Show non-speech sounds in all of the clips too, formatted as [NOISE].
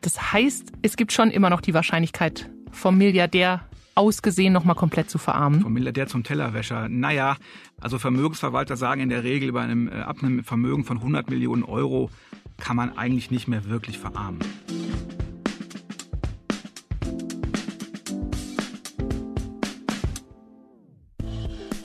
Das heißt, es gibt schon immer noch die Wahrscheinlichkeit, vom Milliardär ausgesehen nochmal komplett zu verarmen. Vom Milliardär zum Tellerwäscher. Naja, also Vermögensverwalter sagen in der Regel, bei einem, äh, ab einem Vermögen von 100 Millionen Euro kann man eigentlich nicht mehr wirklich verarmen.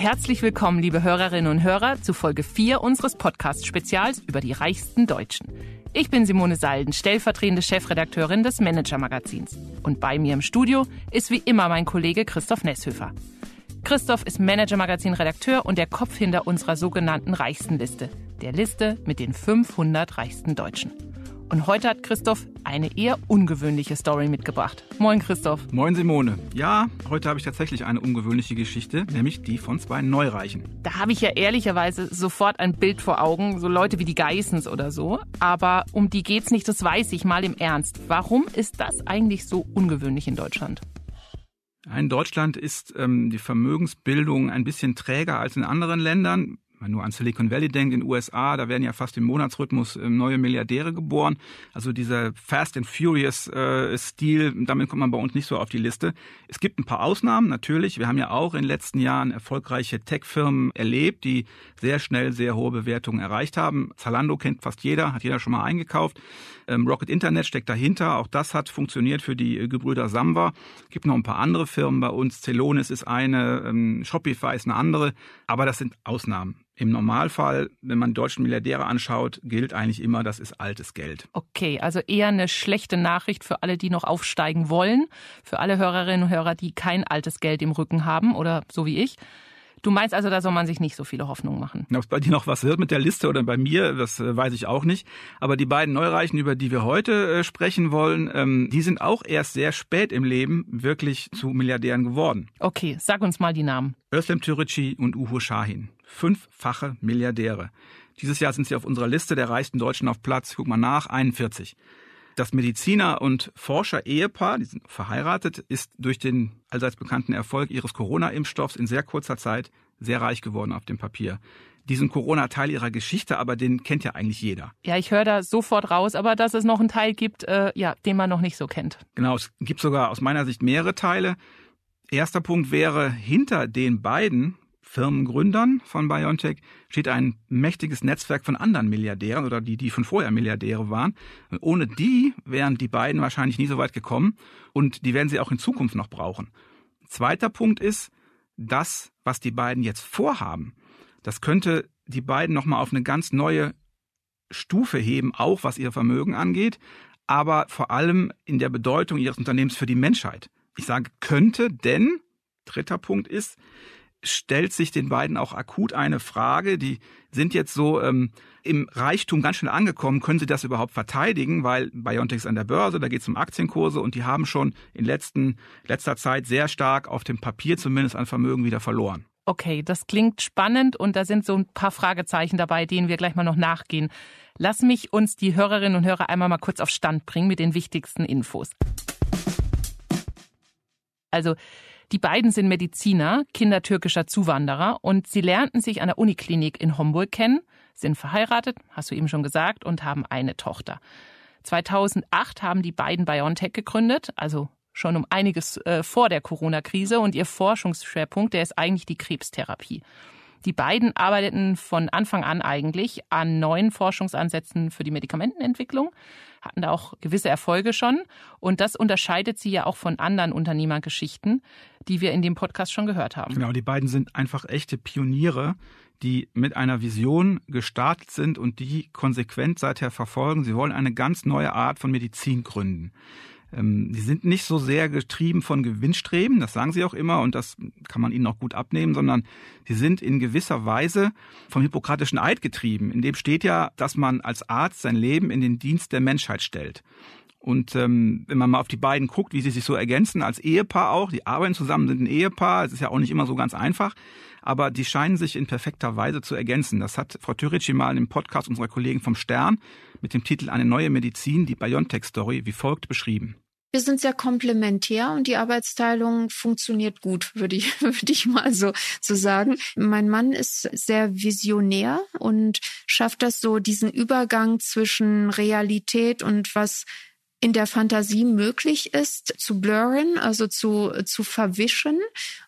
Herzlich willkommen, liebe Hörerinnen und Hörer, zu Folge 4 unseres Podcast-Spezials über die reichsten Deutschen. Ich bin Simone Salden, stellvertretende Chefredakteurin des Manager-Magazins. Und bei mir im Studio ist wie immer mein Kollege Christoph Nesshöfer. Christoph ist Manager-Magazin-Redakteur und der Kopf hinter unserer sogenannten Reichstenliste, der Liste mit den 500 reichsten Deutschen. Und heute hat Christoph eine eher ungewöhnliche Story mitgebracht. Moin Christoph. Moin Simone. Ja, heute habe ich tatsächlich eine ungewöhnliche Geschichte, nämlich die von zwei Neureichen. Da habe ich ja ehrlicherweise sofort ein Bild vor Augen, so Leute wie die Geissens oder so. Aber um die geht's nicht, das weiß ich mal im Ernst. Warum ist das eigentlich so ungewöhnlich in Deutschland? In Deutschland ist ähm, die Vermögensbildung ein bisschen träger als in anderen Ländern man nur an Silicon Valley denkt, in den USA, da werden ja fast im Monatsrhythmus ähm, neue Milliardäre geboren. Also dieser Fast and Furious äh, Stil, damit kommt man bei uns nicht so auf die Liste. Es gibt ein paar Ausnahmen, natürlich. Wir haben ja auch in den letzten Jahren erfolgreiche Tech-Firmen erlebt, die sehr schnell sehr hohe Bewertungen erreicht haben. Zalando kennt fast jeder, hat jeder schon mal eingekauft. Ähm, Rocket Internet steckt dahinter. Auch das hat funktioniert für die äh, Gebrüder Samba. Gibt noch ein paar andere Firmen bei uns. Celonis ist eine, ähm, Shopify ist eine andere. Aber das sind Ausnahmen. Im Normalfall, wenn man deutschen Milliardäre anschaut, gilt eigentlich immer, das ist altes Geld. Okay, also eher eine schlechte Nachricht für alle, die noch aufsteigen wollen, für alle Hörerinnen und Hörer, die kein altes Geld im Rücken haben oder so wie ich. Du meinst also, da soll man sich nicht so viele Hoffnungen machen? Ob es bei dir noch was wird mit der Liste oder bei mir, das äh, weiß ich auch nicht. Aber die beiden Neureichen, über die wir heute äh, sprechen wollen, ähm, die sind auch erst sehr spät im Leben wirklich zu Milliardären geworden. Okay, sag uns mal die Namen. Özlem Türeci und Uhu Shahin. Fünffache Milliardäre. Dieses Jahr sind sie auf unserer Liste der reichsten Deutschen auf Platz, guck mal nach, 41. Das Mediziner- und Forscher-Ehepaar, die sind verheiratet, ist durch den allseits bekannten Erfolg ihres Corona-Impfstoffs in sehr kurzer Zeit sehr reich geworden auf dem Papier. Diesen Corona-Teil ihrer Geschichte, aber den kennt ja eigentlich jeder. Ja, ich höre da sofort raus, aber dass es noch einen Teil gibt, äh, ja, den man noch nicht so kennt. Genau, es gibt sogar aus meiner Sicht mehrere Teile. Erster Punkt wäre, hinter den beiden Firmengründern von BioNTech steht ein mächtiges Netzwerk von anderen Milliardären oder die, die schon vorher Milliardäre waren. Ohne die wären die beiden wahrscheinlich nie so weit gekommen und die werden sie auch in Zukunft noch brauchen. Zweiter Punkt ist, das, was die beiden jetzt vorhaben, das könnte die beiden nochmal auf eine ganz neue Stufe heben, auch was ihr Vermögen angeht, aber vor allem in der Bedeutung ihres Unternehmens für die Menschheit. Ich sage könnte, denn dritter Punkt ist, stellt sich den beiden auch akut eine Frage. Die sind jetzt so ähm, im Reichtum ganz schnell angekommen. Können sie das überhaupt verteidigen? Weil Biontech an der Börse, da geht es um Aktienkurse und die haben schon in letzten, letzter Zeit sehr stark auf dem Papier zumindest an Vermögen wieder verloren. Okay, das klingt spannend und da sind so ein paar Fragezeichen dabei, denen wir gleich mal noch nachgehen. Lass mich uns die Hörerinnen und Hörer einmal mal kurz auf Stand bringen mit den wichtigsten Infos. Also die beiden sind Mediziner, Kinder türkischer Zuwanderer und sie lernten sich an der Uniklinik in Homburg kennen, sind verheiratet, hast du eben schon gesagt, und haben eine Tochter. 2008 haben die beiden BioNTech gegründet, also schon um einiges äh, vor der Corona-Krise und ihr Forschungsschwerpunkt, der ist eigentlich die Krebstherapie. Die beiden arbeiteten von Anfang an eigentlich an neuen Forschungsansätzen für die Medikamentenentwicklung, hatten da auch gewisse Erfolge schon. Und das unterscheidet sie ja auch von anderen Unternehmergeschichten, die wir in dem Podcast schon gehört haben. Genau, die beiden sind einfach echte Pioniere, die mit einer Vision gestartet sind und die konsequent seither verfolgen. Sie wollen eine ganz neue Art von Medizin gründen. Ähm, die sind nicht so sehr getrieben von Gewinnstreben, das sagen sie auch immer und das kann man ihnen auch gut abnehmen, sondern sie sind in gewisser Weise vom hippokratischen Eid getrieben. In dem steht ja, dass man als Arzt sein Leben in den Dienst der Menschheit stellt. Und ähm, wenn man mal auf die beiden guckt, wie sie sich so ergänzen, als Ehepaar auch, die arbeiten zusammen, sind ein Ehepaar, es ist ja auch nicht immer so ganz einfach, aber die scheinen sich in perfekter Weise zu ergänzen. Das hat Frau Türici mal im Podcast unserer Kollegen vom Stern mit dem Titel Eine neue Medizin, die BioNTech-Story, wie folgt beschrieben. Wir sind sehr komplementär und die Arbeitsteilung funktioniert gut, würde ich, [LAUGHS] würde ich mal so, so sagen. Mein Mann ist sehr visionär und schafft das so, diesen Übergang zwischen Realität und was in der Fantasie möglich ist, zu blurren, also zu, zu verwischen.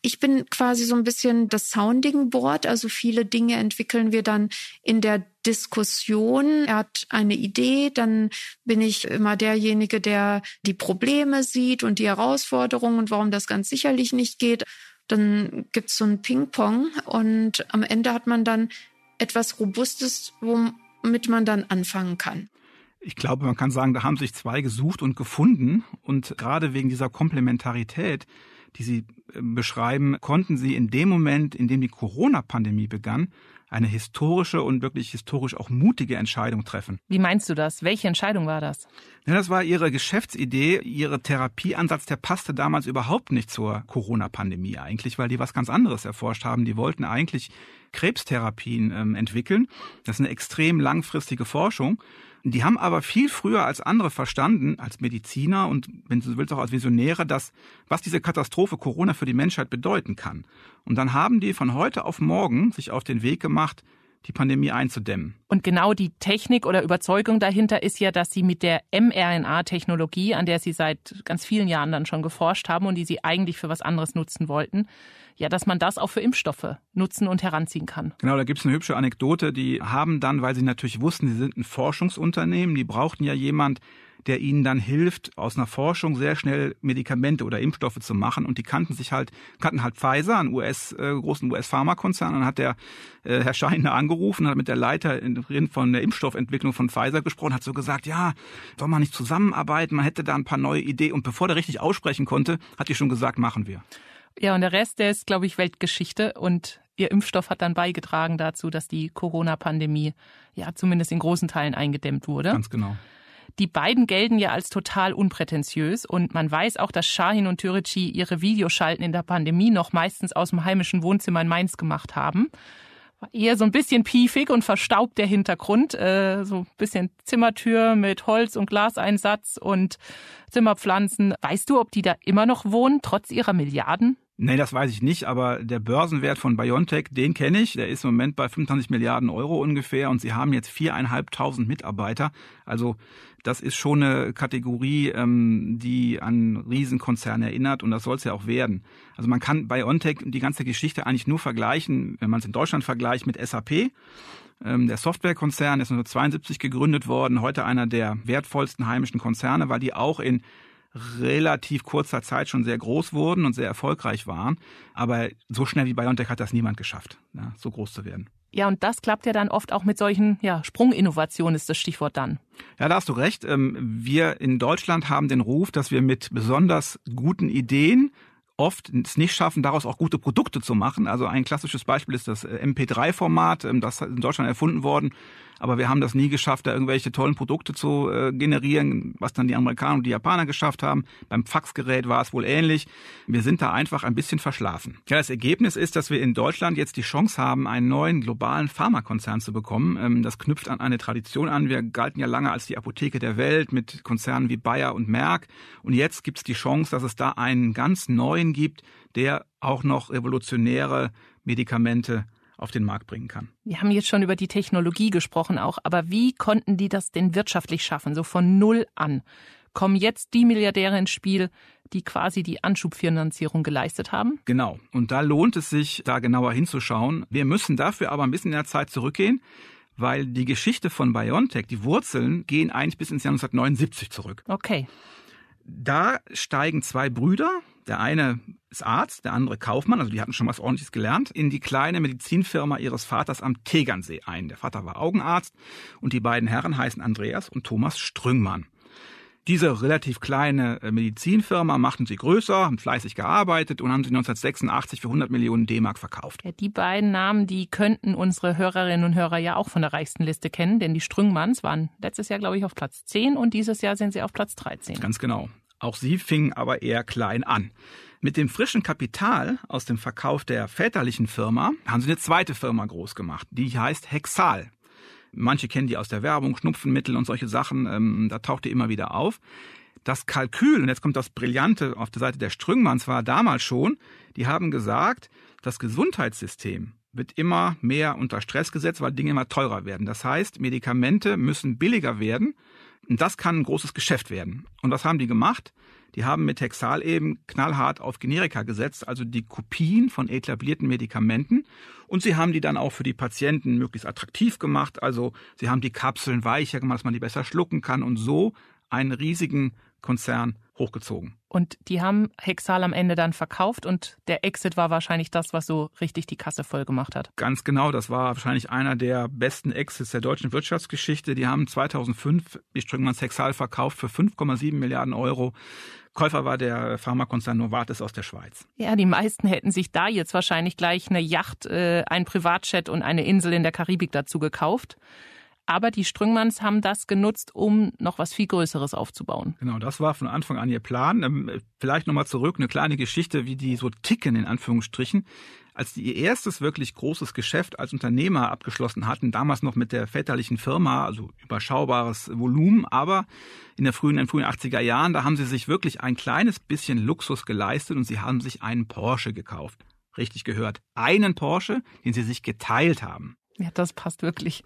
Ich bin quasi so ein bisschen das Sounding Board, also viele Dinge entwickeln wir dann in der Diskussion. Er hat eine Idee, dann bin ich immer derjenige, der die Probleme sieht und die Herausforderungen und warum das ganz sicherlich nicht geht. Dann gibt's so ein Ping-Pong und am Ende hat man dann etwas Robustes, womit man dann anfangen kann. Ich glaube, man kann sagen, da haben sich zwei gesucht und gefunden. Und gerade wegen dieser Komplementarität, die Sie äh, beschreiben, konnten Sie in dem Moment, in dem die Corona-Pandemie begann, eine historische und wirklich historisch auch mutige Entscheidung treffen. Wie meinst du das? Welche Entscheidung war das? Ja, das war ihre Geschäftsidee, ihre Therapieansatz, der passte damals überhaupt nicht zur Corona-Pandemie eigentlich, weil die was ganz anderes erforscht haben. Die wollten eigentlich Krebstherapien ähm, entwickeln. Das ist eine extrem langfristige Forschung. Die haben aber viel früher als andere verstanden, als Mediziner und wenn du willst auch als Visionäre, dass, was diese Katastrophe Corona für die Menschheit bedeuten kann. Und dann haben die von heute auf morgen sich auf den Weg gemacht, die Pandemie einzudämmen. Und genau die Technik oder Überzeugung dahinter ist ja, dass sie mit der mRNA-Technologie, an der sie seit ganz vielen Jahren dann schon geforscht haben und die sie eigentlich für was anderes nutzen wollten, ja, dass man das auch für Impfstoffe nutzen und heranziehen kann. Genau, da gibt es eine hübsche Anekdote. Die haben dann, weil sie natürlich wussten, sie sind ein Forschungsunternehmen, die brauchten ja jemand, der ihnen dann hilft, aus einer Forschung sehr schnell Medikamente oder Impfstoffe zu machen. Und die kannten sich halt, kannten halt Pfizer, einen US, äh, großen US-Pharmakonzern. Und dann hat der äh, Herr Scheiner angerufen, hat mit der Leiterin von der Impfstoffentwicklung von Pfizer gesprochen, hat so gesagt, ja, soll man nicht zusammenarbeiten, man hätte da ein paar neue Ideen. Und bevor der richtig aussprechen konnte, hat die schon gesagt, machen wir. Ja, und der Rest, der ist, glaube ich, Weltgeschichte und ihr Impfstoff hat dann beigetragen dazu, dass die Corona-Pandemie ja zumindest in großen Teilen eingedämmt wurde. Ganz genau. Die beiden gelten ja als total unprätentiös und man weiß auch, dass Shahin und Türeci ihre Videoschalten in der Pandemie noch meistens aus dem heimischen Wohnzimmer in Mainz gemacht haben. War eher so ein bisschen piefig und verstaubt der Hintergrund, äh, so ein bisschen Zimmertür mit Holz- und Glaseinsatz und Zimmerpflanzen. Weißt du, ob die da immer noch wohnen, trotz ihrer Milliarden? Nee, das weiß ich nicht, aber der Börsenwert von BioNTech, den kenne ich. Der ist im Moment bei 25 Milliarden Euro ungefähr und sie haben jetzt viereinhalbtausend Mitarbeiter. Also das ist schon eine Kategorie, ähm, die an Riesenkonzerne erinnert und das soll es ja auch werden. Also man kann BioNTech die ganze Geschichte eigentlich nur vergleichen, wenn man es in Deutschland vergleicht, mit SAP. Ähm, der Softwarekonzern ist 1972 gegründet worden, heute einer der wertvollsten heimischen Konzerne, weil die auch in relativ kurzer Zeit schon sehr groß wurden und sehr erfolgreich waren. Aber so schnell wie BioNTech hat das niemand geschafft, ja, so groß zu werden. Ja, und das klappt ja dann oft auch mit solchen ja, Sprunginnovationen, ist das Stichwort dann. Ja, da hast du recht. Ähm, wir in Deutschland haben den Ruf, dass wir mit besonders guten Ideen oft es nicht schaffen, daraus auch gute Produkte zu machen. Also ein klassisches Beispiel ist das äh, MP3-Format, ähm, das ist in Deutschland erfunden worden aber wir haben das nie geschafft, da irgendwelche tollen Produkte zu äh, generieren, was dann die Amerikaner und die Japaner geschafft haben. Beim Faxgerät war es wohl ähnlich. Wir sind da einfach ein bisschen verschlafen. Ja, das Ergebnis ist, dass wir in Deutschland jetzt die Chance haben, einen neuen globalen Pharmakonzern zu bekommen. Ähm, das knüpft an eine Tradition an. Wir galten ja lange als die Apotheke der Welt mit Konzernen wie Bayer und Merck. Und jetzt gibt es die Chance, dass es da einen ganz neuen gibt, der auch noch revolutionäre Medikamente auf den Markt bringen kann. Wir haben jetzt schon über die Technologie gesprochen auch, aber wie konnten die das denn wirtschaftlich schaffen, so von null an? Kommen jetzt die Milliardäre ins Spiel, die quasi die Anschubfinanzierung geleistet haben? Genau. Und da lohnt es sich, da genauer hinzuschauen. Wir müssen dafür aber ein bisschen in der Zeit zurückgehen, weil die Geschichte von BioNTech, die Wurzeln gehen eigentlich bis ins Jahr 1979 zurück. Okay. Da steigen zwei Brüder, der eine ist Arzt, der andere Kaufmann, also die hatten schon was ordentliches gelernt, in die kleine Medizinfirma ihres Vaters am Tegernsee ein. Der Vater war Augenarzt und die beiden Herren heißen Andreas und Thomas Strüngmann. Diese relativ kleine äh, Medizinfirma machten sie größer, haben fleißig gearbeitet und haben sie 1986 für 100 Millionen D-Mark verkauft. Ja, die beiden Namen, die könnten unsere Hörerinnen und Hörer ja auch von der reichsten Liste kennen, denn die Strüngmanns waren letztes Jahr, glaube ich, auf Platz 10 und dieses Jahr sind sie auf Platz 13. Ganz genau. Auch sie fingen aber eher klein an. Mit dem frischen Kapital aus dem Verkauf der väterlichen Firma haben sie eine zweite Firma groß gemacht. Die heißt Hexal. Manche kennen die aus der Werbung, Schnupfenmittel und solche Sachen. Ähm, da taucht die immer wieder auf. Das Kalkül, und jetzt kommt das Brillante auf der Seite der Strüngmanns, war damals schon, die haben gesagt, das Gesundheitssystem wird immer mehr unter Stress gesetzt, weil Dinge immer teurer werden. Das heißt, Medikamente müssen billiger werden. Und das kann ein großes Geschäft werden. Und was haben die gemacht? Die haben mit Hexal eben knallhart auf Generika gesetzt, also die Kopien von etablierten Medikamenten. Und sie haben die dann auch für die Patienten möglichst attraktiv gemacht. Also sie haben die Kapseln weicher gemacht, dass man die besser schlucken kann und so einen riesigen Konzern hochgezogen. Und die haben Hexal am Ende dann verkauft und der Exit war wahrscheinlich das, was so richtig die Kasse voll gemacht hat. Ganz genau, das war wahrscheinlich einer der besten Exits der deutschen Wirtschaftsgeschichte. Die haben 2005 die Strüngmanns Hexal verkauft für 5,7 Milliarden Euro. Käufer war der Pharmakonzern Novartis aus der Schweiz. Ja, die meisten hätten sich da jetzt wahrscheinlich gleich eine Yacht, äh, ein Privatjet und eine Insel in der Karibik dazu gekauft. Aber die Strüngmanns haben das genutzt, um noch was viel Größeres aufzubauen. Genau, das war von Anfang an ihr Plan. Ähm, vielleicht nochmal zurück, eine kleine Geschichte, wie die so ticken, in Anführungsstrichen. Als die ihr erstes wirklich großes Geschäft als Unternehmer abgeschlossen hatten, damals noch mit der väterlichen Firma, also überschaubares Volumen, aber in der frühen, in den frühen 80er Jahren, da haben sie sich wirklich ein kleines bisschen Luxus geleistet und sie haben sich einen Porsche gekauft. Richtig gehört. Einen Porsche, den sie sich geteilt haben. Ja, das passt wirklich.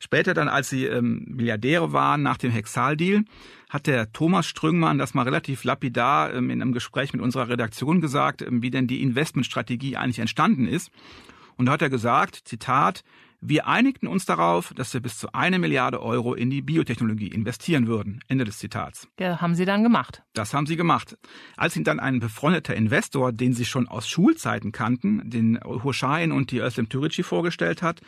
Später dann, als sie ähm, Milliardäre waren nach dem Hexal-Deal, hat der Thomas Strüngmann das mal relativ lapidar ähm, in einem Gespräch mit unserer Redaktion gesagt, ähm, wie denn die Investmentstrategie eigentlich entstanden ist. Und da hat er gesagt, Zitat, wir einigten uns darauf, dass wir bis zu eine Milliarde Euro in die Biotechnologie investieren würden. Ende des Zitats. Ja, haben Sie dann gemacht. Das haben Sie gemacht. Als Ihnen dann ein befreundeter Investor, den Sie schon aus Schulzeiten kannten, den Hushain und die Özlem Türici vorgestellt hat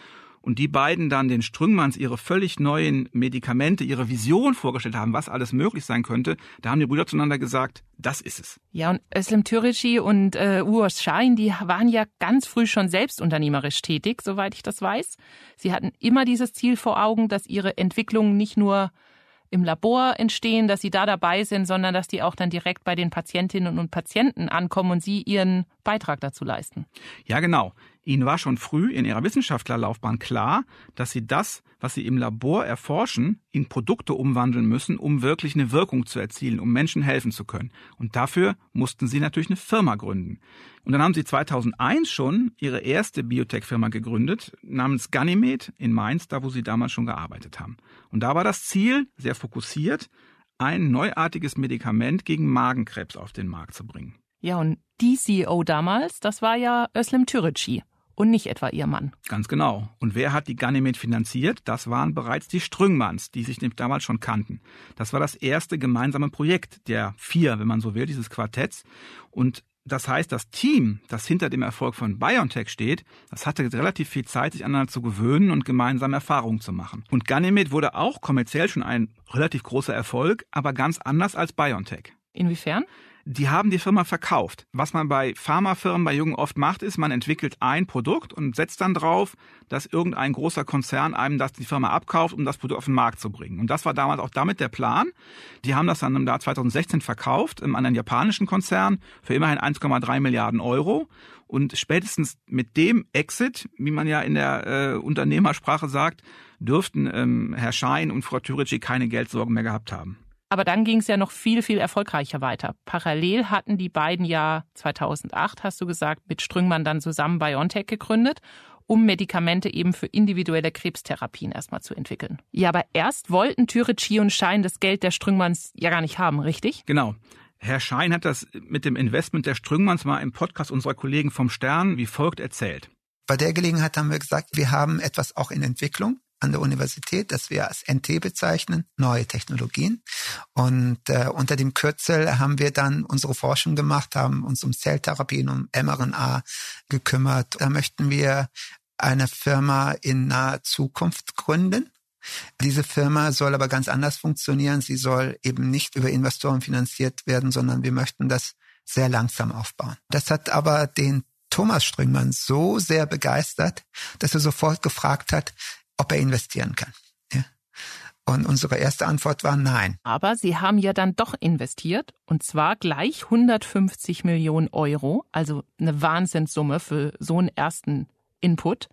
und die beiden dann den Strüngmanns ihre völlig neuen Medikamente, ihre Vision vorgestellt haben, was alles möglich sein könnte, da haben die Brüder zueinander gesagt, das ist es. Ja, und Özlem Türeci und äh, Urs Schein, die waren ja ganz früh schon selbst unternehmerisch tätig, soweit ich das weiß. Sie hatten immer dieses Ziel vor Augen, dass ihre Entwicklungen nicht nur im Labor entstehen, dass sie da dabei sind, sondern dass die auch dann direkt bei den Patientinnen und Patienten ankommen und sie ihren Beitrag dazu leisten. Ja, genau. Ihnen war schon früh in Ihrer Wissenschaftlerlaufbahn klar, dass Sie das, was Sie im Labor erforschen, in Produkte umwandeln müssen, um wirklich eine Wirkung zu erzielen, um Menschen helfen zu können. Und dafür mussten Sie natürlich eine Firma gründen. Und dann haben Sie 2001 schon Ihre erste Biotech-Firma gegründet, namens Ganymed in Mainz, da wo Sie damals schon gearbeitet haben. Und da war das Ziel, sehr fokussiert, ein neuartiges Medikament gegen Magenkrebs auf den Markt zu bringen. Ja, und die CEO damals, das war ja Özlem Türeci und nicht etwa ihr Mann. Ganz genau. Und wer hat die Ganymed finanziert? Das waren bereits die Strüngmanns, die sich damals schon kannten. Das war das erste gemeinsame Projekt der vier, wenn man so will, dieses Quartetts. Und das heißt, das Team, das hinter dem Erfolg von BioNTech steht, das hatte relativ viel Zeit, sich aneinander zu gewöhnen und gemeinsame Erfahrungen zu machen. Und Ganymed wurde auch kommerziell schon ein relativ großer Erfolg, aber ganz anders als BioNTech. Inwiefern? Die haben die Firma verkauft. Was man bei Pharmafirmen, bei Jungen oft macht, ist, man entwickelt ein Produkt und setzt dann drauf, dass irgendein großer Konzern einem das die Firma abkauft, um das Produkt auf den Markt zu bringen. Und das war damals auch damit der Plan. Die haben das dann im Jahr 2016 verkauft an einen japanischen Konzern für immerhin 1,3 Milliarden Euro. Und spätestens mit dem Exit, wie man ja in der äh, Unternehmersprache sagt, dürften ähm, Herr Schein und Frau Türici keine Geldsorgen mehr gehabt haben. Aber dann ging es ja noch viel, viel erfolgreicher weiter. Parallel hatten die beiden ja 2008, hast du gesagt, mit Strüngmann dann zusammen BioNTech gegründet um Medikamente eben für individuelle Krebstherapien erstmal zu entwickeln. Ja, aber erst wollten Türeci und Schein das Geld der Strüngmanns ja gar nicht haben, richtig? Genau. Herr Schein hat das mit dem Investment der Strüngmanns mal im Podcast unserer Kollegen vom Stern wie folgt erzählt. Bei der Gelegenheit haben wir gesagt, wir haben etwas auch in Entwicklung an der Universität, das wir als NT bezeichnen, neue Technologien. Und äh, unter dem Kürzel haben wir dann unsere Forschung gemacht, haben uns um Zelltherapien, um mRNA gekümmert. Da möchten wir eine Firma in naher Zukunft gründen. Diese Firma soll aber ganz anders funktionieren. Sie soll eben nicht über Investoren finanziert werden, sondern wir möchten das sehr langsam aufbauen. Das hat aber den Thomas Strüngmann so sehr begeistert, dass er sofort gefragt hat, ob er investieren kann. Ja. Und unsere erste Antwort war nein. Aber Sie haben ja dann doch investiert und zwar gleich 150 Millionen Euro, also eine Wahnsinnssumme für so einen ersten Input.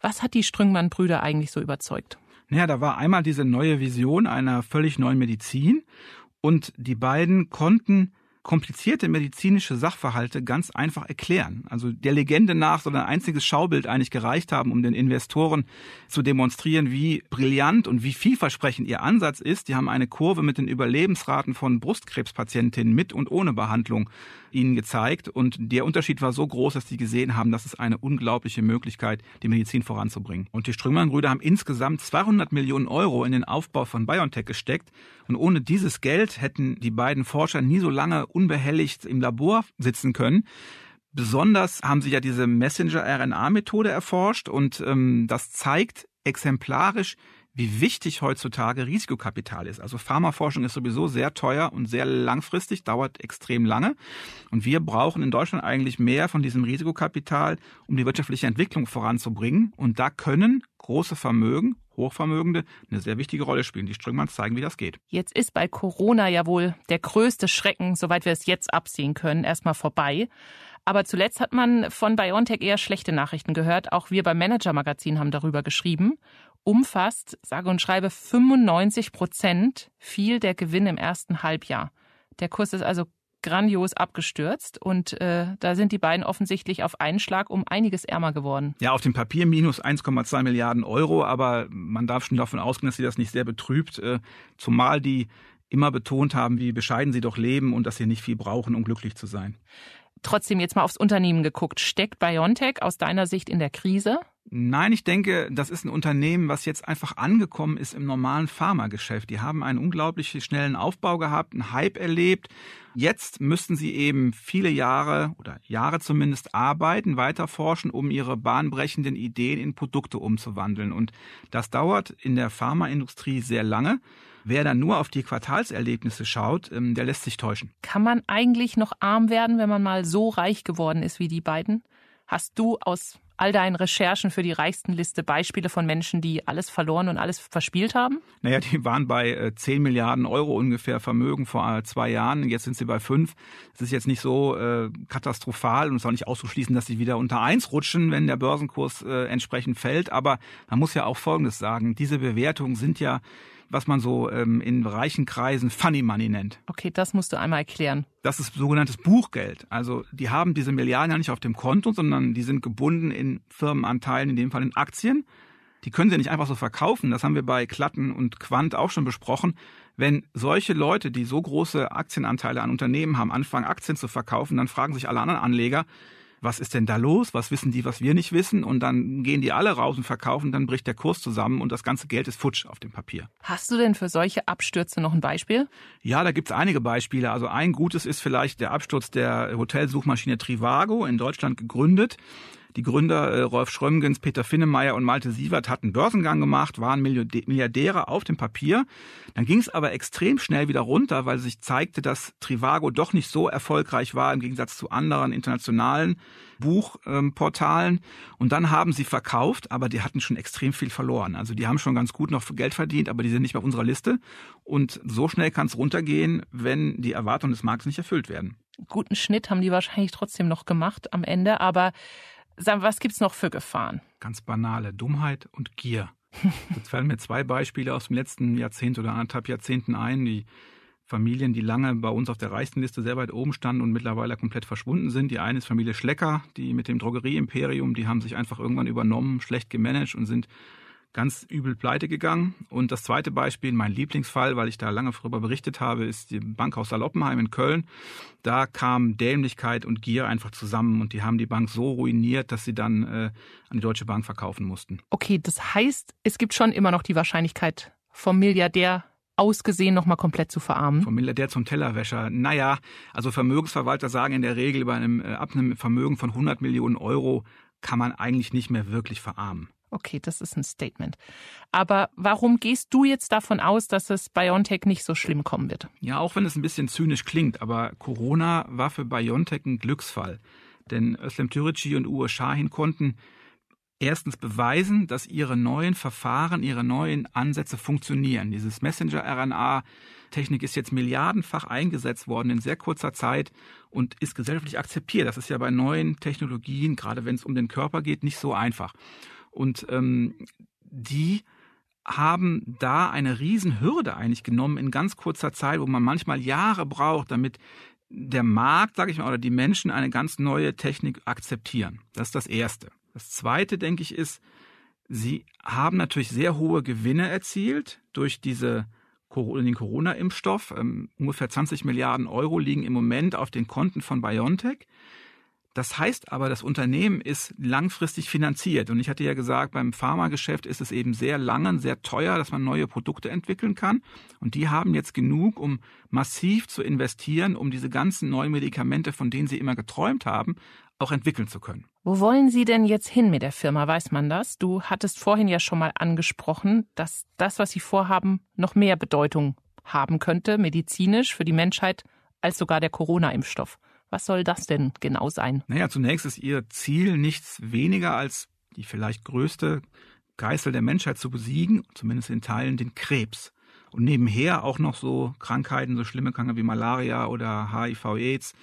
Was hat die Strüngmann-Brüder eigentlich so überzeugt? Naja, da war einmal diese neue Vision einer völlig neuen Medizin Und die beiden konnten komplizierte medizinische Sachverhalte ganz einfach erklären. Also der Legende nach soll ein einziges Schaubild eigentlich gereicht haben, um den Investoren zu demonstrieren, wie brillant und wie vielversprechend ihr Ansatz ist. Die haben eine Kurve mit den Überlebensraten von Brustkrebspatientinnen mit und ohne Behandlung ihnen gezeigt. Und der Unterschied war so groß, dass sie gesehen haben, das ist eine unglaubliche Möglichkeit, die Medizin voranzubringen. Und die Strüngmann-Brüder haben insgesamt 200 Millionen Euro in den Aufbau von BioNTech gesteckt. Und ohne dieses Geld hätten die beiden Forscher nie so lange unbehelligt im Labor sitzen können. Besonders haben sie ja diese Messenger-RNA-Methode erforscht und ähm, das zeigt exemplarisch, wie wichtig heutzutage Risikokapital ist. Also Pharmaforschung ist sowieso sehr teuer und sehr langfristig, dauert extrem lange. Und wir brauchen in Deutschland eigentlich mehr von diesem Risikokapital, um die wirtschaftliche Entwicklung voranzubringen. Und da können große Vermögen, Hochvermögende eine sehr wichtige Rolle spielen. Die Strömmanns zeigen, wie das geht. Jetzt ist bei Corona ja wohl der größte Schrecken, soweit wir es jetzt absehen können, erstmal vorbei. Aber zuletzt hat man von BioNTech eher schlechte Nachrichten gehört. Auch wir beim Manager Magazin haben darüber geschrieben umfasst, sage und schreibe 95 Prozent fiel der Gewinn im ersten Halbjahr. Der Kurs ist also grandios abgestürzt und äh, da sind die beiden offensichtlich auf einen Schlag um einiges ärmer geworden. Ja, auf dem Papier minus 1,2 Milliarden Euro, aber man darf schon davon ausgehen, dass sie das nicht sehr betrübt, äh, zumal die immer betont haben, wie bescheiden sie doch leben und dass sie nicht viel brauchen, um glücklich zu sein. Trotzdem jetzt mal aufs Unternehmen geguckt. Steckt BioNTech aus deiner Sicht in der Krise? Nein, ich denke, das ist ein Unternehmen, was jetzt einfach angekommen ist im normalen Pharmageschäft. Die haben einen unglaublich schnellen Aufbau gehabt, einen Hype erlebt. Jetzt müssten sie eben viele Jahre oder Jahre zumindest arbeiten, weiter forschen, um ihre bahnbrechenden Ideen in Produkte umzuwandeln. Und das dauert in der Pharmaindustrie sehr lange. Wer dann nur auf die Quartalserlebnisse schaut, ähm, der lässt sich täuschen. Kann man eigentlich noch arm werden, wenn man mal so reich geworden ist wie die beiden? Hast du aus all deinen Recherchen für die reichsten Liste Beispiele von Menschen, die alles verloren und alles verspielt haben? Naja, die waren bei 10 äh, Milliarden Euro ungefähr Vermögen vor äh, zwei Jahren. Jetzt sind sie bei fünf. Es ist jetzt nicht so äh, katastrophal und es ist auch nicht auszuschließen, dass sie wieder unter eins rutschen, wenn der Börsenkurs äh, entsprechend fällt. Aber man muss ja auch Folgendes sagen. Diese Bewertungen sind ja was man so ähm, in reichen Kreisen Funny Money nennt. Okay, das musst du einmal erklären. Das ist sogenanntes Buchgeld. Also die haben diese Milliarden ja nicht auf dem Konto, sondern die sind gebunden in Firmenanteilen, in dem Fall in Aktien. Die können sie nicht einfach so verkaufen. Das haben wir bei Klatten und Quant auch schon besprochen. Wenn solche Leute, die so große Aktienanteile an Unternehmen haben, anfangen, Aktien zu verkaufen, dann fragen sich alle anderen Anleger, was ist denn da los? Was wissen die, was wir nicht wissen? Und dann gehen die alle raus und verkaufen, dann bricht der Kurs zusammen und das ganze Geld ist futsch auf dem Papier. Hast du denn für solche Abstürze noch ein Beispiel? Ja, da gibt's einige Beispiele. Also ein gutes ist vielleicht der Absturz der Hotelsuchmaschine Trivago in Deutschland gegründet. Die Gründer äh, Rolf Schrömgens, Peter Finnemeyer und Malte Sievert hatten Börsengang gemacht, waren Milliardäre auf dem Papier. Dann ging es aber extrem schnell wieder runter, weil sich zeigte, dass Trivago doch nicht so erfolgreich war im Gegensatz zu anderen internationalen Buchportalen. Und dann haben sie verkauft, aber die hatten schon extrem viel verloren. Also die haben schon ganz gut noch Geld verdient, aber die sind nicht mehr auf unserer Liste. Und so schnell kann es runtergehen, wenn die Erwartungen des Marktes nicht erfüllt werden. Guten Schnitt haben die wahrscheinlich trotzdem noch gemacht am Ende, aber Sag, was gibt's noch für Gefahren? Ganz banale Dummheit und Gier. [LAUGHS] Jetzt fallen mir zwei Beispiele aus dem letzten Jahrzehnt oder anderthalb Jahrzehnten ein, die Familien, die lange bei uns auf der reichsten Liste sehr weit oben standen und mittlerweile komplett verschwunden sind. Die eine ist Familie Schlecker, die mit dem Drogerieimperium, die haben sich einfach irgendwann übernommen, schlecht gemanagt und sind ganz übel pleite gegangen. Und das zweite Beispiel, mein Lieblingsfall, weil ich da lange darüber berichtet habe, ist die Bankhaus Saloppenheim in Köln. Da kam Dämlichkeit und Gier einfach zusammen und die haben die Bank so ruiniert, dass sie dann äh, an die Deutsche Bank verkaufen mussten. Okay, das heißt, es gibt schon immer noch die Wahrscheinlichkeit vom Milliardär ausgesehen nochmal komplett zu verarmen? Vom Milliardär zum Tellerwäscher. Naja, also Vermögensverwalter sagen in der Regel, bei einem, äh, ab einem Vermögen von 100 Millionen Euro kann man eigentlich nicht mehr wirklich verarmen. Okay, das ist ein Statement. Aber warum gehst du jetzt davon aus, dass es BioNTech nicht so schlimm kommen wird? Ja, auch wenn es ein bisschen zynisch klingt, aber Corona war für BioNTech ein Glücksfall. Denn Özlem Türeci und Uwe Shahin konnten erstens beweisen, dass ihre neuen Verfahren, ihre neuen Ansätze funktionieren. Dieses Messenger-RNA-Technik ist jetzt milliardenfach eingesetzt worden in sehr kurzer Zeit und ist gesellschaftlich akzeptiert. Das ist ja bei neuen Technologien, gerade wenn es um den Körper geht, nicht so einfach. Und ähm, die haben da eine Riesenhürde eigentlich genommen in ganz kurzer Zeit, wo man manchmal Jahre braucht, damit der Markt, sage ich mal, oder die Menschen eine ganz neue Technik akzeptieren. Das ist das Erste. Das Zweite, denke ich, ist, sie haben natürlich sehr hohe Gewinne erzielt durch diese den Corona-Impfstoff. Ähm, ungefähr 20 Milliarden Euro liegen im Moment auf den Konten von BioNTech. Das heißt aber, das Unternehmen ist langfristig finanziert. Und ich hatte ja gesagt, beim Pharmageschäft ist es eben sehr lang sehr teuer, dass man neue Produkte entwickeln kann. Und die haben jetzt genug, um massiv zu investieren, um diese ganzen neuen Medikamente, von denen sie immer geträumt haben, auch entwickeln zu können. Wo wollen Sie denn jetzt hin mit der Firma? Weiß man das? Du hattest vorhin ja schon mal angesprochen, dass das, was Sie vorhaben, noch mehr Bedeutung haben könnte, medizinisch für die Menschheit, als sogar der Corona-Impfstoff. Was soll das denn genau sein? Naja, zunächst ist Ihr Ziel nichts weniger als die vielleicht größte Geißel der Menschheit zu besiegen, zumindest in Teilen den Krebs. Und nebenher auch noch so Krankheiten, so schlimme Krankheiten wie Malaria oder HIV-Aids.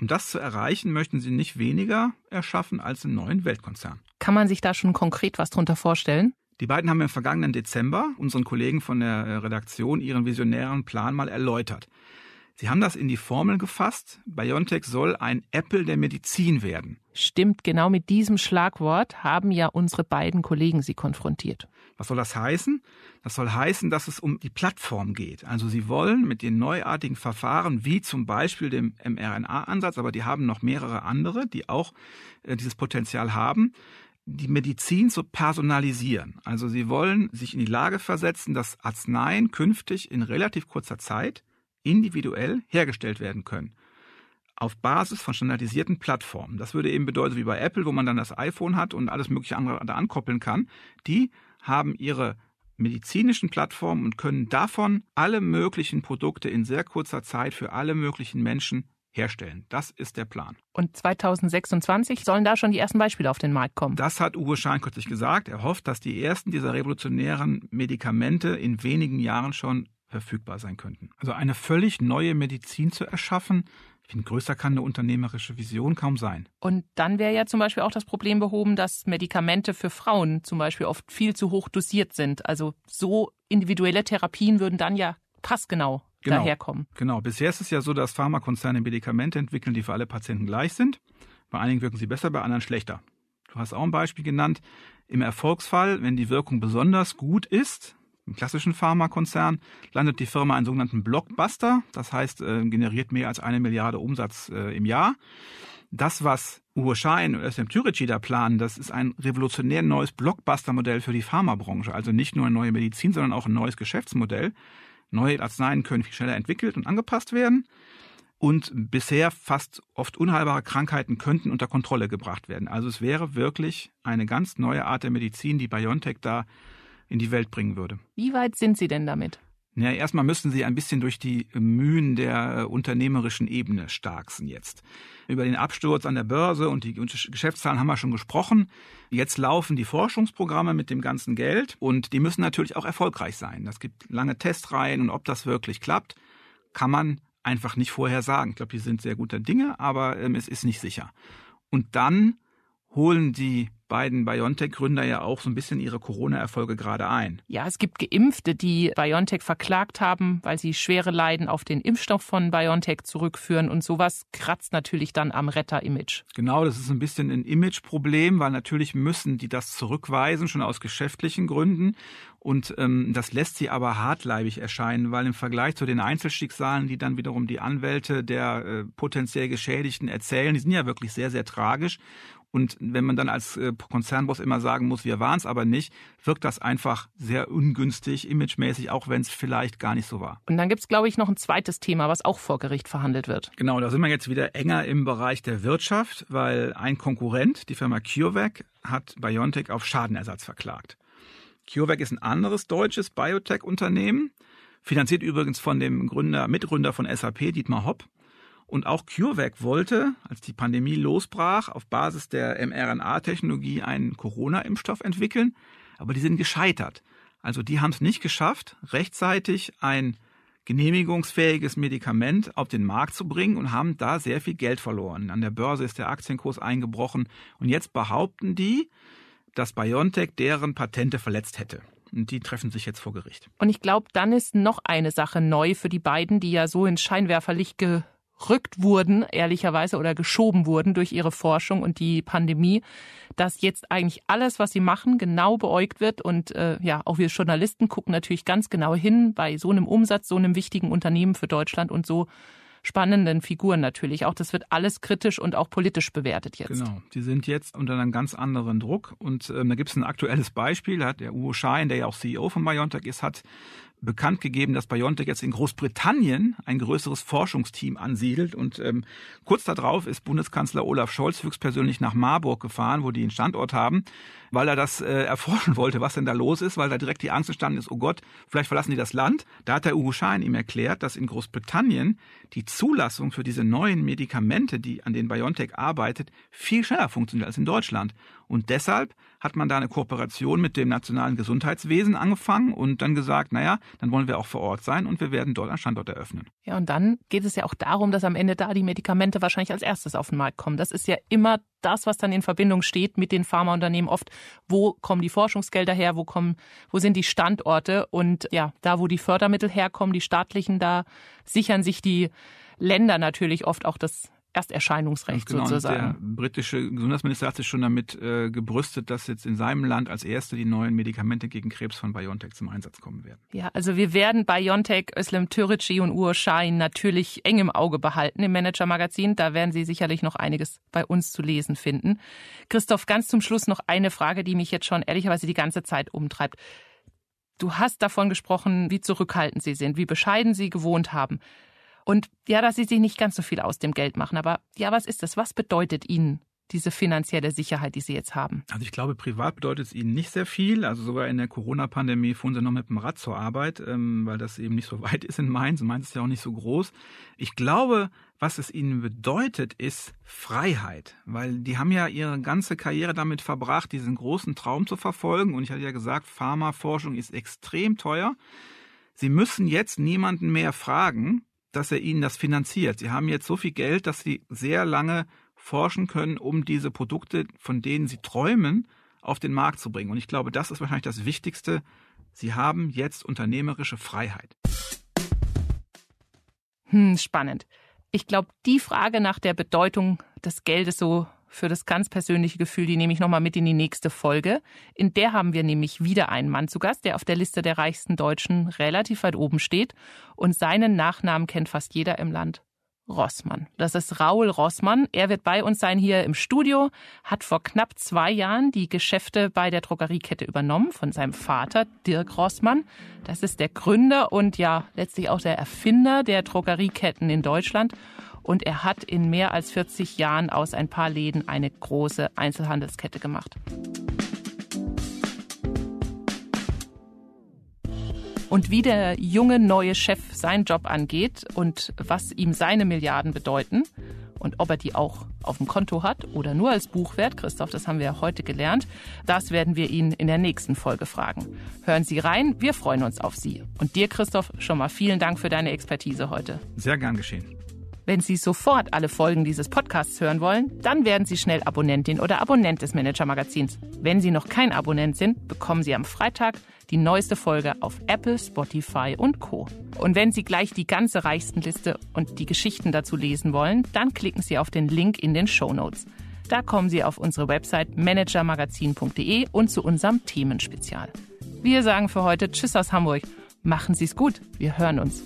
Um das zu erreichen, möchten sie nicht weniger erschaffen als einen neuen Weltkonzern. Kann man sich da schon konkret was drunter vorstellen? Die beiden haben im vergangenen Dezember unseren Kollegen von der Redaktion ihren visionären Plan mal erläutert. Sie haben das in die Formel gefasst. BioNTech soll ein Apple der Medizin werden. Stimmt, genau mit diesem Schlagwort haben ja unsere beiden Kollegen Sie konfrontiert. Was soll das heißen? Das soll heißen, dass es um die Plattform geht. Also Sie wollen mit den neuartigen Verfahren, wie zum Beispiel dem mRNA-Ansatz, aber die haben noch mehrere andere, die auch äh, dieses Potenzial haben, die Medizin zu personalisieren. Also Sie wollen sich in die Lage versetzen, dass Arzneien künftig in relativ kurzer Zeit individuell hergestellt werden können. Auf Basis von standardisierten Plattformen. Das würde eben bedeuten, wie bei Apple, wo man dann das iPhone hat und alles mögliche andere da ankoppeln kann. Die haben ihre medizinischen Plattformen und können davon alle möglichen Produkte in sehr kurzer Zeit für alle möglichen Menschen herstellen. Das ist der Plan. Und 2026 sollen da schon die ersten Beispiele auf den Markt kommen. Das hat Uwe Schein kürzlich gesagt. Er hofft, dass die ersten dieser revolutionären Medikamente in wenigen Jahren schon verfügbar sein könnten. Also eine völlig neue Medizin zu erschaffen, Viel größer kann eine unternehmerische Vision kaum sein. Und dann wäre ja zum Beispiel auch das Problem behoben, dass Medikamente für Frauen zum Beispiel oft viel zu hoch dosiert sind. Also so individuelle Therapien würden dann ja passgenau genau, daherkommen. Genau. Bisher ist es ja so, dass Pharmakonzerne Medikamente entwickeln, die für alle Patienten gleich sind. Bei einigen wirken sie besser, bei anderen schlechter. Du hast auch ein Beispiel genannt. Im Erfolgsfall, wenn die Wirkung besonders gut ist, im klassischen Pharmakonzern landet die Firma einen sogenannten Blockbuster, das heißt, äh, generiert mehr als eine Milliarde Umsatz äh, im Jahr. Das, was Uwe Schein und SM Türeci da planen, das ist ein revolutionär neues Blockbuster-Modell für die Pharmabranche. Also nicht nur eine neue Medizin, sondern auch ein neues Geschäftsmodell. Neue Arzneien können viel schneller entwickelt und angepasst werden. Und bisher fast oft unheilbare Krankheiten könnten unter Kontrolle gebracht werden. Also es wäre wirklich eine ganz neue Art der Medizin, die BioNTech da in die Welt bringen würde. Wie weit sind Sie denn damit? Ja, erstmal müssen Sie ein bisschen durch die Mühen der äh, unternehmerischen Ebene starksen jetzt. Über den Absturz an der Börse und die Geschäftszahlen haben wir schon gesprochen. Jetzt laufen die Forschungsprogramme mit dem ganzen Geld und die müssen natürlich auch erfolgreich sein. Das gibt lange Testreihen und ob das wirklich klappt, kann man einfach nicht vorher sagen. Ich glaube, die sind sehr guter Dinge, aber ähm, es ist nicht sicher. Und dann holen die beiden BioNTech-Gründer ja auch so ein bisschen ihre Corona-Erfolge gerade ein. Ja, es gibt Geimpfte, die BioNTech verklagt haben, weil sie schwere Leiden auf den Impfstoff von BioNTech zurückführen. Und sowas kratzt natürlich dann am Retter-Image. Genau, das ist ein bisschen ein Image-Problem, weil natürlich müssen die das zurückweisen, schon aus geschäftlichen Gründen. Und ähm, das lässt sie aber hartleibig erscheinen, weil im Vergleich zu den Einzelschicksalen, die dann wiederum die Anwälte der äh, potenziell Geschädigten erzählen, die sind ja wirklich sehr, sehr tragisch. Und wenn man dann als äh, Konzernboss immer sagen muss, wir waren es aber nicht, wirkt das einfach sehr ungünstig, imagemäßig, auch wenn es vielleicht gar nicht so war. Und dann gibt es, glaube ich, noch ein zweites Thema, was auch vor Gericht verhandelt wird. Genau, da sind wir jetzt wieder enger im Bereich der Wirtschaft, weil ein Konkurrent, die Firma CureVac, hat BioNTech auf Schadenersatz verklagt. CureVac ist ein anderes deutsches Biotech-Unternehmen, finanziert übrigens von dem Gründer, Mitgründer von SAP, Dietmar Hopp. Und auch CureVac wollte, als die Pandemie losbrach, auf Basis der mRNA-Technologie einen Corona-Impfstoff entwickeln, aber die sind gescheitert. Also die haben es nicht geschafft, rechtzeitig ein genehmigungsfähiges Medikament auf den Markt zu bringen und haben da sehr viel Geld verloren. An der Börse ist der Aktienkurs eingebrochen und jetzt behaupten die, dass BioNTech deren Patente verletzt hätte. und die treffen sich jetzt vor Gericht. Und ich glaube, dann ist noch eine Sache neu für die beiden, die ja so ins Scheinwerferlicht gerückt wurden, ehrlicherweise, oder geschoben wurden durch ihre Forschung und die Pandemie, dass jetzt eigentlich alles, was sie machen, genau beäugt wird. Und äh, ja, auch wir Journalisten gucken natürlich ganz genau hin bei so einem Umsatz, so einem wichtigen Unternehmen für Deutschland und so spannenden Figuren natürlich. Auch das wird alles kritisch und auch politisch bewertet jetzt. Genau, die sind jetzt unter einem ganz anderen Druck. Und ähm, da gibt es ein aktuelles Beispiel. Da hat der Uwe Schein, der ja auch CEO von BioNTech ist, hat bekannt gegeben, dass BioNTech jetzt in Großbritannien ein größeres Forschungsteam ansiedelt. Und ähm, kurz darauf ist Bundeskanzler Olaf Scholz höchstpersönlich nach Marburg gefahren, wo die einen Standort haben, weil er das äh, erforschen wollte, was denn da los ist, weil da direkt die Angst entstanden ist, oh Gott, vielleicht verlassen die das Land. Da hat der Ugo Schein ihm erklärt, dass in Großbritannien die Zulassung für diese neuen Medikamente, die an denen BioNTech arbeitet, viel schneller funktioniert als in Deutschland. Und deshalb hat man da eine Kooperation mit dem nationalen Gesundheitswesen angefangen und dann gesagt, naja, dann wollen wir auch vor Ort sein und wir werden dort einen Standort eröffnen. Ja, und dann geht es ja auch darum, dass am Ende da die Medikamente wahrscheinlich als erstes auf den Markt kommen. Das ist ja immer das, was dann in Verbindung steht mit den Pharmaunternehmen oft. Wo kommen die Forschungsgelder her? Wo kommen, wo sind die Standorte? Und ja, da, wo die Fördermittel herkommen, die staatlichen, da sichern sich die Länder natürlich oft auch das Ersterscheinungsrecht genau. sozusagen. Der britische Gesundheitsminister hat sich schon damit äh, gebrüstet, dass jetzt in seinem Land als erste die neuen Medikamente gegen Krebs von BioNTech zum Einsatz kommen werden. Ja, also wir werden BioNTech, Özlem Türeci und Uğur Şahin natürlich eng im Auge behalten im Manager-Magazin. Da werden Sie sicherlich noch einiges bei uns zu lesen finden. Christoph, ganz zum Schluss noch eine Frage, die mich jetzt schon ehrlicherweise die ganze Zeit umtreibt. Du hast davon gesprochen, wie zurückhaltend Sie sind, wie bescheiden Sie gewohnt haben. Und ja, dass sie sich nicht ganz so viel aus dem Geld machen. Aber ja, was ist das? Was bedeutet Ihnen diese finanzielle Sicherheit, die Sie jetzt haben? Also ich glaube, privat bedeutet es Ihnen nicht sehr viel. Also sogar in der Corona-Pandemie fuhren Sie noch mit dem Rad zur Arbeit, ähm, weil das eben nicht so [LAUGHS] weit ist in Mainz. Mainz ist ja auch nicht so groß. Ich glaube, was es Ihnen bedeutet, ist Freiheit. Weil die haben ja ihre ganze Karriere damit verbracht, diesen großen Traum zu verfolgen. Und ich hatte ja gesagt, Pharmaforschung ist extrem teuer. Sie müssen jetzt niemanden mehr fragen, dass er ihnen das finanziert. Sie haben jetzt so viel Geld, dass sie sehr lange forschen können, um diese Produkte, von denen sie träumen, auf den Markt zu bringen. Und ich glaube, das ist wahrscheinlich das Wichtigste. Sie haben jetzt unternehmerische Freiheit. Hm, spannend. Ich glaube, die Frage nach der Bedeutung des Geldes so für das ganz persönliche Gefühl, die nehme ich nochmal mit in die nächste Folge. In der haben wir nämlich wieder einen Mann zu Gast, der auf der Liste der reichsten Deutschen relativ weit oben steht. Und seinen Nachnamen kennt fast jeder im Land. Rossmann. Das ist Raul Rossmann. Er wird bei uns sein hier im Studio, hat vor knapp zwei Jahren die Geschäfte bei der Drogeriekette übernommen von seinem Vater Dirk Rossmann. Das ist der Gründer und ja letztlich auch der Erfinder der Drogerieketten in Deutschland und er hat in mehr als 40 Jahren aus ein paar Läden eine große Einzelhandelskette gemacht. Und wie der junge neue Chef seinen Job angeht und was ihm seine Milliarden bedeuten und ob er die auch auf dem Konto hat oder nur als Buchwert, Christoph, das haben wir ja heute gelernt, das werden wir ihn in der nächsten Folge fragen. Hören Sie rein, wir freuen uns auf Sie. Und dir, Christoph, schon mal vielen Dank für deine Expertise heute. Sehr gern geschehen. Wenn Sie sofort alle Folgen dieses Podcasts hören wollen, dann werden Sie schnell Abonnentin oder Abonnent des Manager Magazins. Wenn Sie noch kein Abonnent sind, bekommen Sie am Freitag die neueste Folge auf Apple, Spotify und Co. Und wenn Sie gleich die ganze Reichstenliste und die Geschichten dazu lesen wollen, dann klicken Sie auf den Link in den Show Notes. Da kommen Sie auf unsere Website managermagazin.de und zu unserem Themenspezial. Wir sagen für heute Tschüss aus Hamburg. Machen Sie es gut. Wir hören uns.